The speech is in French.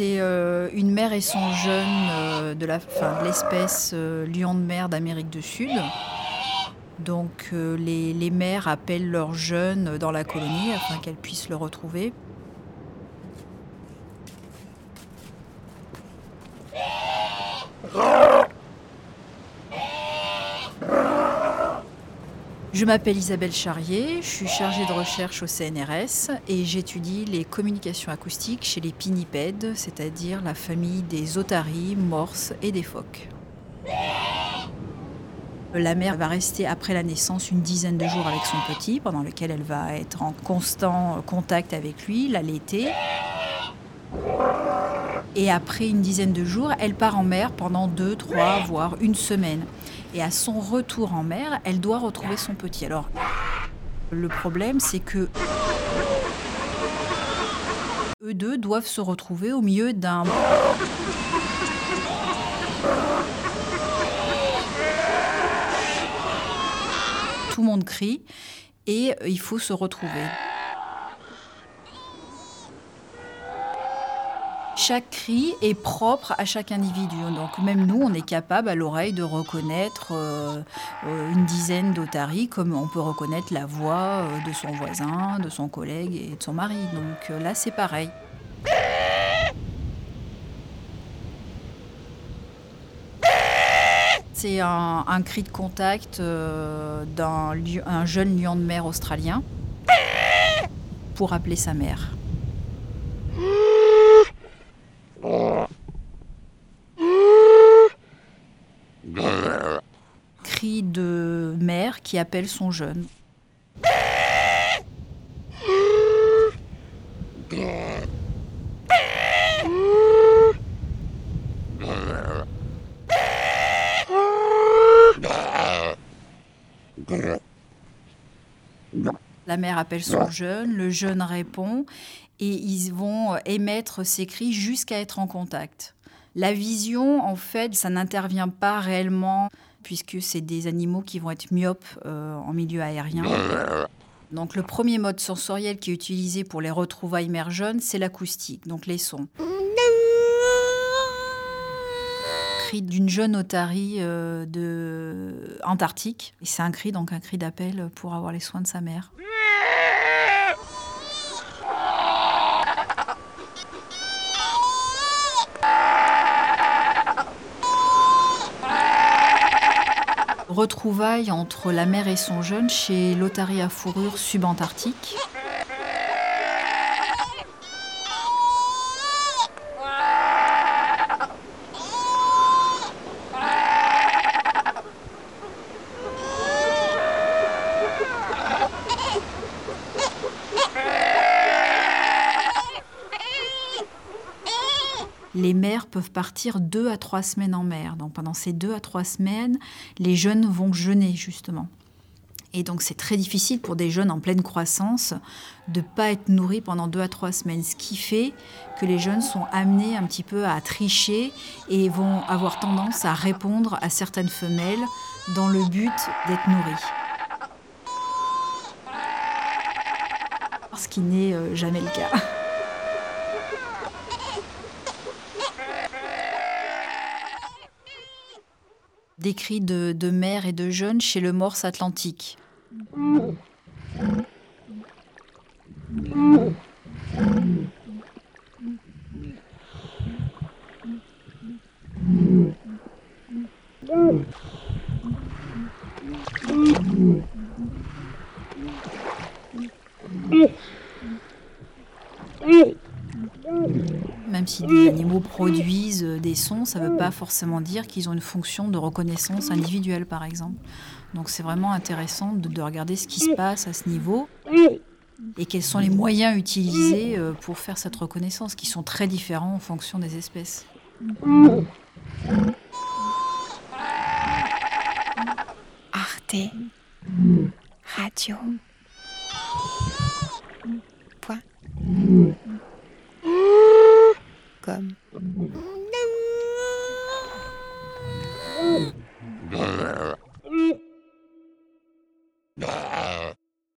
C'est euh, une mère et son jeune euh, de l'espèce euh, lion de mer d'Amérique du Sud. Donc les, les mères appellent leurs jeunes dans la colonie afin qu'elles puissent le retrouver. Je m'appelle Isabelle Charrier, je suis chargée de recherche au CNRS et j'étudie les communications acoustiques chez les pinnipèdes, c'est-à-dire la famille des otaries, morses et des phoques. La mère va rester après la naissance une dizaine de jours avec son petit, pendant lequel elle va être en constant contact avec lui, l'allaiter. Et après une dizaine de jours, elle part en mer pendant deux, trois, voire une semaine. Et à son retour en mer, elle doit retrouver son petit. Alors, le problème, c'est que eux deux doivent se retrouver au milieu d'un tout le monde crie et il faut se retrouver. Chaque cri est propre à chaque individu. Donc même nous, on est capable à l'oreille de reconnaître euh, euh, une dizaine d'otaries comme on peut reconnaître la voix euh, de son voisin, de son collègue et de son mari. Donc là, c'est pareil. C'est un, cri de contact d'un jeune lion de mer australien pour appeler sa mère. Cri de mère qui appelle son jeune. La mère appelle son jeune, le jeune répond et ils vont émettre ces cris jusqu'à être en contact. La vision, en fait, ça n'intervient pas réellement puisque c'est des animaux qui vont être myopes euh, en milieu aérien. Donc le premier mode sensoriel qui est utilisé pour les retrouvailles mère jeune, c'est l'acoustique, donc les sons. Cri d'une jeune otarie euh, de Antarctique. Et c'est un cri, donc un cri d'appel pour avoir les soins de sa mère. Retrouvailles entre la mère et son jeune chez l'otarie à fourrure subantarctique. Les mères peuvent partir deux à trois semaines en mer. Donc pendant ces deux à trois semaines, les jeunes vont jeûner justement. Et donc c'est très difficile pour des jeunes en pleine croissance de ne pas être nourris pendant deux à trois semaines, ce qui fait que les jeunes sont amenés un petit peu à tricher et vont avoir tendance à répondre à certaines femelles dans le but d'être nourris. Ce qui n'est euh, jamais le cas. Des cris de, de mère et de jeunes chez le morse atlantique. Même si des animaux produisent euh, des sons, ça ne veut pas forcément dire qu'ils ont une fonction de reconnaissance individuelle, par exemple. Donc c'est vraiment intéressant de, de regarder ce qui se passe à ce niveau et quels sont les moyens utilisés euh, pour faire cette reconnaissance, qui sont très différents en fonction des espèces. Arte Radio. Comme.